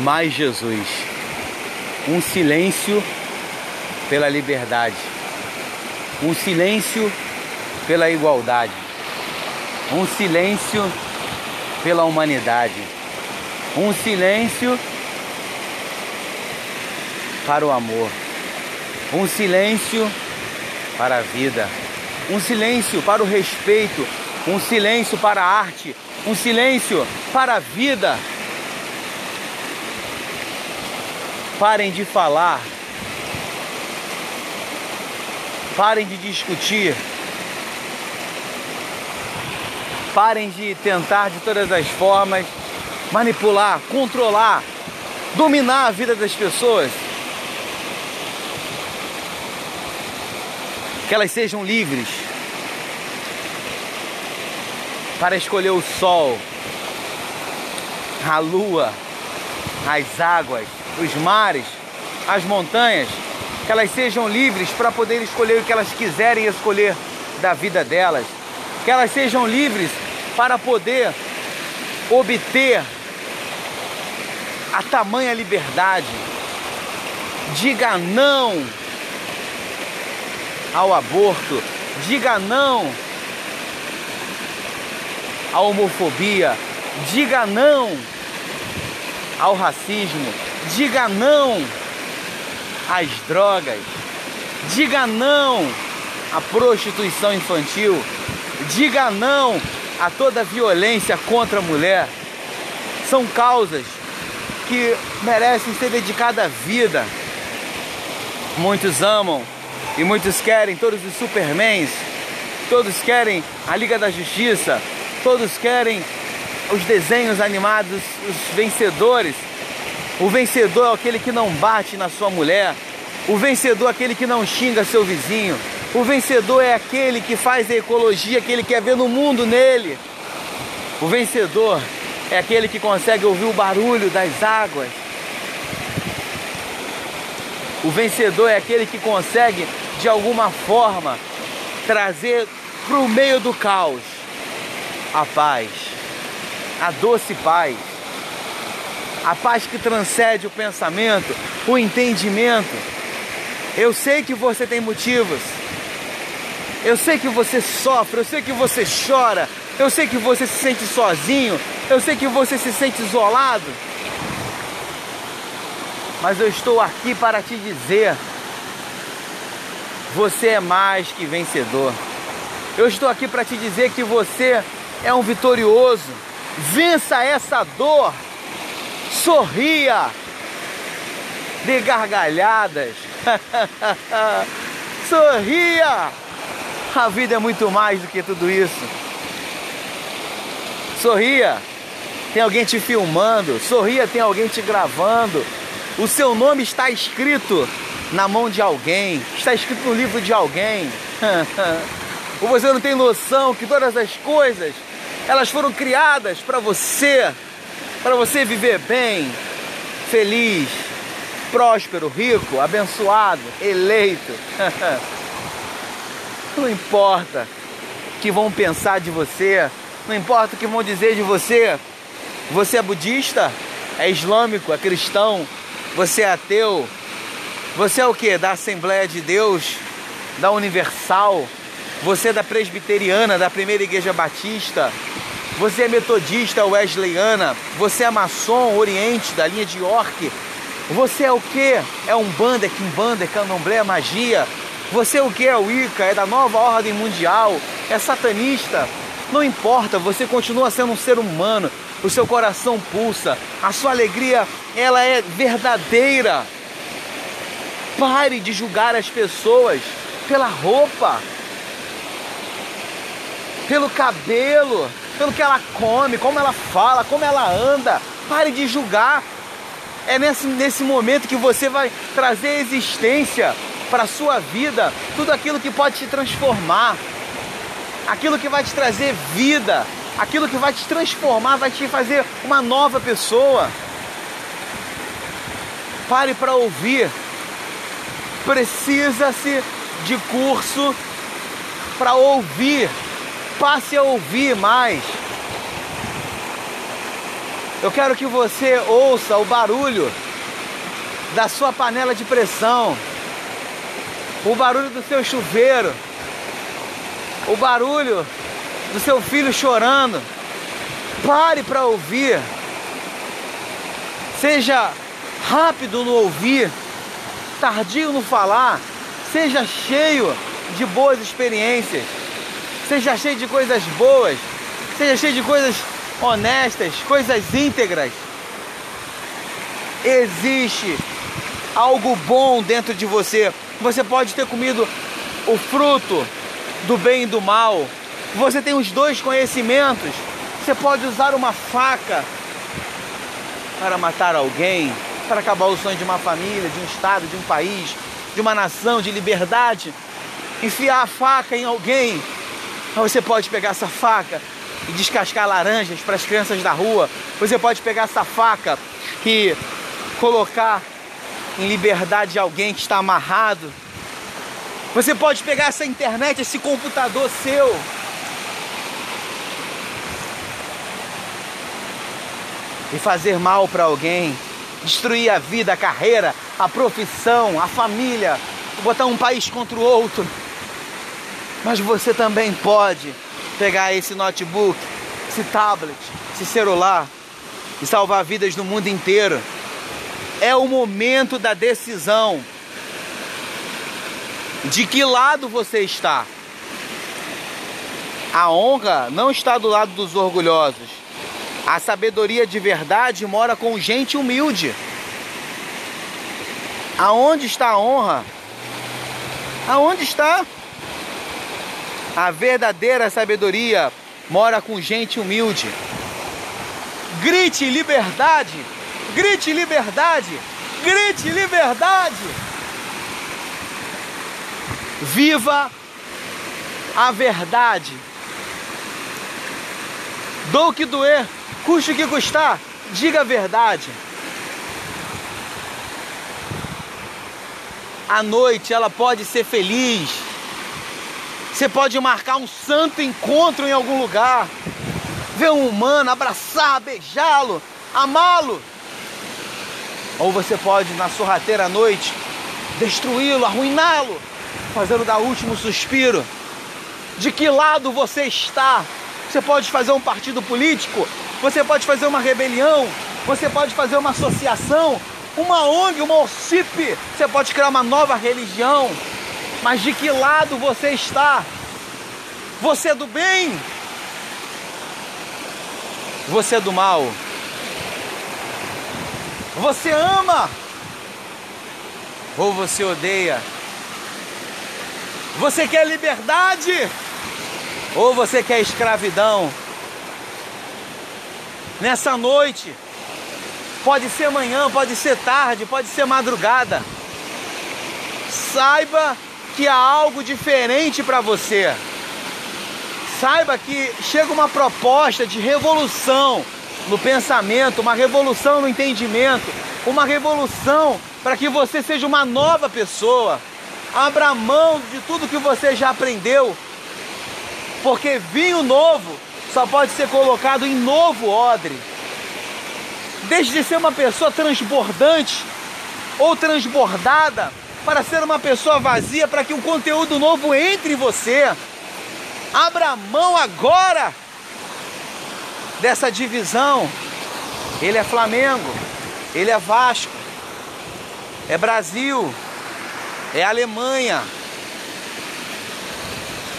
mais Jesus. Um silêncio pela liberdade. Um silêncio pela igualdade. Um silêncio pela humanidade. Um silêncio para o amor. Um silêncio para a vida. Um silêncio para o respeito. Um silêncio para a arte. Um silêncio para a vida. Parem de falar. Parem de discutir. Parem de tentar de todas as formas manipular, controlar, dominar a vida das pessoas. Que elas sejam livres para escolher o sol, a lua, as águas, os mares, as montanhas, que elas sejam livres para poder escolher o que elas quiserem escolher da vida delas, que elas sejam livres para poder obter a tamanha liberdade. Diga não ao aborto, diga não à homofobia, diga não ao racismo, diga não às drogas, diga não à prostituição infantil, diga não a toda violência contra a mulher. São causas que merecem ser dedicadas à vida. Muitos amam e muitos querem todos os Supermans, todos querem a Liga da Justiça, todos querem os desenhos animados, os vencedores. O vencedor é aquele que não bate na sua mulher. O vencedor é aquele que não xinga seu vizinho. O vencedor é aquele que faz a ecologia que ele quer ver no mundo nele. O vencedor é aquele que consegue ouvir o barulho das águas. O vencedor é aquele que consegue, de alguma forma, trazer para o meio do caos a paz, a doce paz, a paz que transcende o pensamento, o entendimento. Eu sei que você tem motivos, eu sei que você sofre, eu sei que você chora, eu sei que você se sente sozinho, eu sei que você se sente isolado. Mas eu estou aqui para te dizer: você é mais que vencedor. Eu estou aqui para te dizer que você é um vitorioso. Vença essa dor. Sorria. Dê gargalhadas. Sorria. A vida é muito mais do que tudo isso. Sorria. Tem alguém te filmando. Sorria, tem alguém te gravando. O seu nome está escrito na mão de alguém, está escrito no livro de alguém. Ou você não tem noção que todas as coisas elas foram criadas para você, para você viver bem, feliz, próspero, rico, abençoado, eleito. Não importa o que vão pensar de você, não importa o que vão dizer de você. Você é budista, é islâmico, é cristão, você é ateu, você é o que? Da Assembleia de Deus, da Universal, você é da Presbiteriana, da Primeira Igreja Batista, você é metodista, wesleyana, você é maçom, oriente, da linha de York, você é o que? É um banda, é quimbanda, é candomblé, é magia, você é o que? É o Ica, é da nova ordem mundial, é satanista, não importa, você continua sendo um ser humano, o seu coração pulsa, a sua alegria, ela é verdadeira. Pare de julgar as pessoas pela roupa, pelo cabelo, pelo que ela come, como ela fala, como ela anda. Pare de julgar. É nesse, nesse momento que você vai trazer existência para a sua vida tudo aquilo que pode te transformar, aquilo que vai te trazer vida, aquilo que vai te transformar, vai te fazer uma nova pessoa. Pare para ouvir Precisa-se de curso para ouvir. Passe a ouvir mais. Eu quero que você ouça o barulho da sua panela de pressão, o barulho do seu chuveiro, o barulho do seu filho chorando. Pare para ouvir. Seja rápido no ouvir, tardio no falar. Seja cheio de boas experiências. Seja cheio de coisas boas. Seja cheio de coisas honestas, coisas íntegras. Existe algo bom dentro de você. Você pode ter comido o fruto do bem e do mal. Você tem os dois conhecimentos. Você pode usar uma faca para matar alguém, para acabar o sonho de uma família, de um estado, de um país, de uma nação, de liberdade. Enfiar a faca em alguém. Mas você pode pegar essa faca e descascar laranjas para as crianças da rua. Você pode pegar essa faca e colocar em liberdade alguém que está amarrado. Você pode pegar essa internet, esse computador seu. E fazer mal para alguém, destruir a vida, a carreira, a profissão, a família, botar um país contra o outro. Mas você também pode pegar esse notebook, esse tablet, esse celular e salvar vidas no mundo inteiro. É o momento da decisão. De que lado você está? A honra não está do lado dos orgulhosos. A sabedoria de verdade mora com gente humilde. Aonde está a honra? Aonde está? A verdadeira sabedoria mora com gente humilde. Grite liberdade! Grite liberdade! Grite liberdade! Viva a verdade. Dou o que doer, custe o que custar, diga a verdade. A noite ela pode ser feliz, você pode marcar um santo encontro em algum lugar, ver um humano, abraçar, beijá-lo, amá-lo. Ou você pode, na sorrateira noite, destruí-lo, arruiná-lo, fazendo dar último suspiro. De que lado você está? Você pode fazer um partido político, você pode fazer uma rebelião, você pode fazer uma associação, uma ONG, uma OCIP, você pode criar uma nova religião, mas de que lado você está? Você é do bem? Você é do mal? Você ama? Ou você odeia? Você quer liberdade? Ou você quer escravidão? Nessa noite, pode ser manhã, pode ser tarde, pode ser madrugada. Saiba que há algo diferente para você. Saiba que chega uma proposta de revolução no pensamento, uma revolução no entendimento, uma revolução para que você seja uma nova pessoa. Abra mão de tudo que você já aprendeu, porque vinho novo só pode ser colocado em novo odre. Deixe de ser uma pessoa transbordante ou transbordada para ser uma pessoa vazia, para que um conteúdo novo entre em você. Abra mão agora dessa divisão. Ele é Flamengo, ele é Vasco, é Brasil, é Alemanha.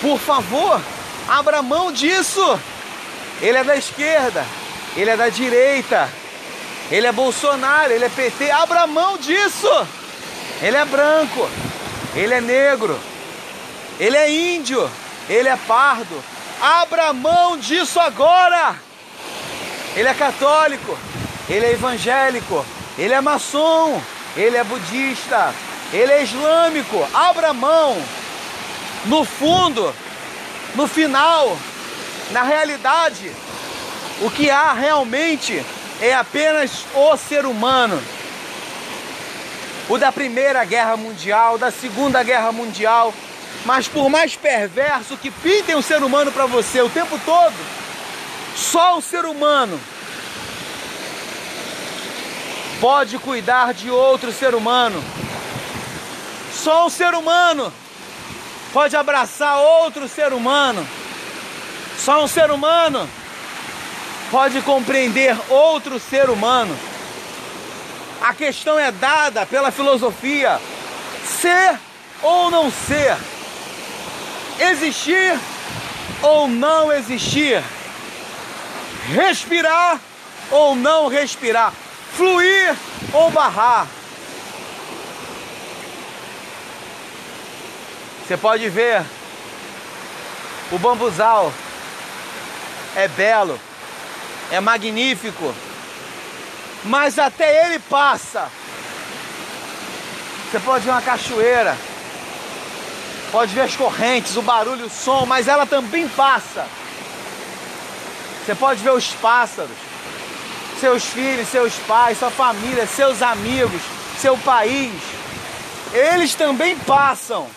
Por favor, abra mão disso. Ele é da esquerda, ele é da direita, ele é Bolsonaro, ele é PT. Abra mão disso. Ele é branco, ele é negro, ele é índio, ele é pardo. Abra mão disso agora. Ele é católico, ele é evangélico, ele é maçom, ele é budista, ele é islâmico. Abra mão. No fundo, no final, na realidade, o que há realmente é apenas o ser humano o da Primeira Guerra Mundial, da Segunda Guerra Mundial. Mas por mais perverso que pintem o ser humano para você o tempo todo, só o ser humano pode cuidar de outro ser humano. Só um ser humano pode abraçar outro ser humano. Só um ser humano pode compreender outro ser humano. A questão é dada pela filosofia: ser ou não ser, existir ou não existir, respirar ou não respirar, fluir ou barrar. Você pode ver o bambuzal é belo, é magnífico, mas até ele passa. Você pode ver uma cachoeira, pode ver as correntes, o barulho, o som, mas ela também passa. Você pode ver os pássaros, seus filhos, seus pais, sua família, seus amigos, seu país. Eles também passam.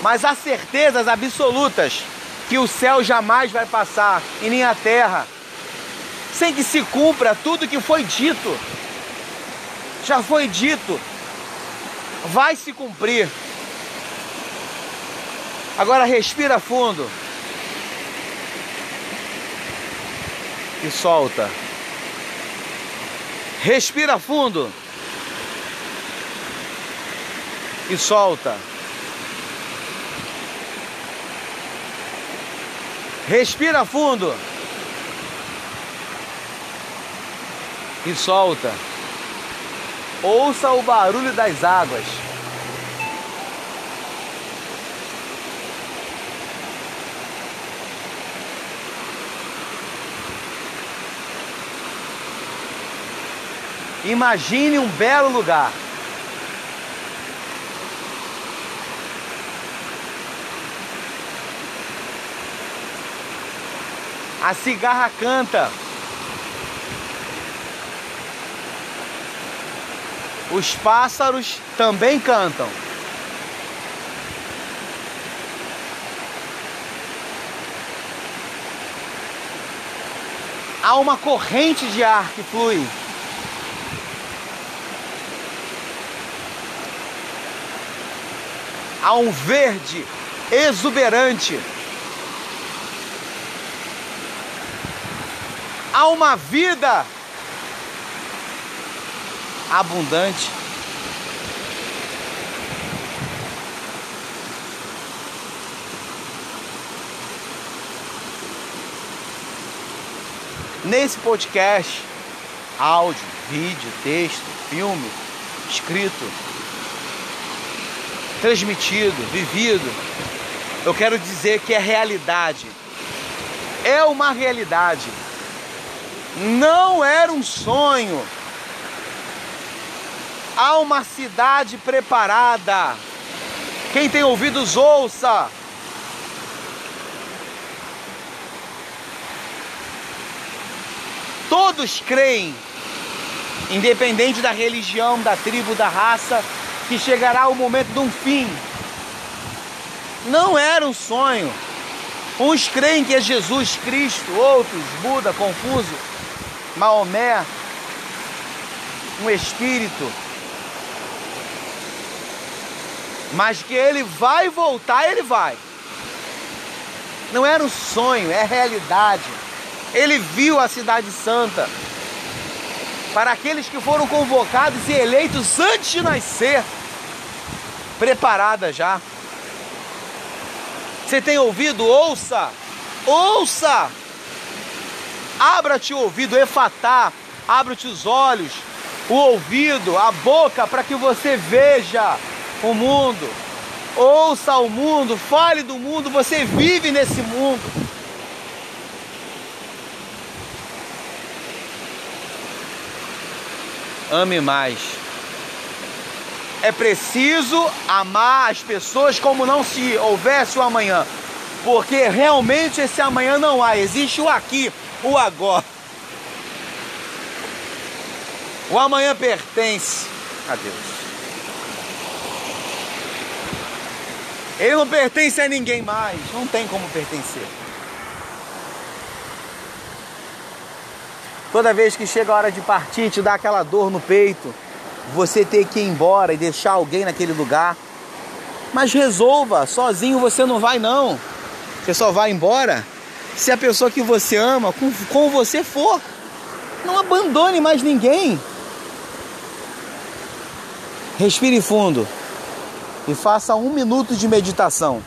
Mas há certezas absolutas que o céu jamais vai passar e nem a terra, sem que se cumpra tudo que foi dito. Já foi dito, vai se cumprir. Agora respira fundo e solta. Respira fundo e solta. Respira fundo. E solta. Ouça o barulho das águas. Imagine um belo lugar. A cigarra canta. Os pássaros também cantam. Há uma corrente de ar que flui. Há um verde exuberante. há uma vida abundante. Nesse podcast, áudio, vídeo, texto, filme, escrito, transmitido, vivido, eu quero dizer que é realidade. É uma realidade não era um sonho. Há uma cidade preparada. Quem tem ouvidos, ouça. Todos creem, independente da religião, da tribo, da raça, que chegará o momento de um fim. Não era um sonho. Uns creem que é Jesus Cristo, outros Buda, Confuso, Maomé, um espírito, mas que ele vai voltar, ele vai. Não era um sonho, é realidade. Ele viu a cidade santa. Para aqueles que foram convocados e eleitos antes de nascer, preparada já. Você tem ouvido? Ouça! Ouça! Abra-te o ouvido, efatá, abra-te os olhos, o ouvido, a boca, para que você veja o mundo. Ouça o mundo, fale do mundo, você vive nesse mundo. Ame mais. É preciso amar as pessoas como não se houvesse o amanhã, porque realmente esse amanhã não há, existe o aqui o agora. O amanhã pertence a Deus. Ele não pertence a ninguém mais, não tem como pertencer. Toda vez que chega a hora de partir, te dá aquela dor no peito, você ter que ir embora e deixar alguém naquele lugar. Mas resolva, sozinho você não vai não. Você só vai embora se a pessoa que você ama com, com você for. Não abandone mais ninguém. Respire fundo e faça um minuto de meditação.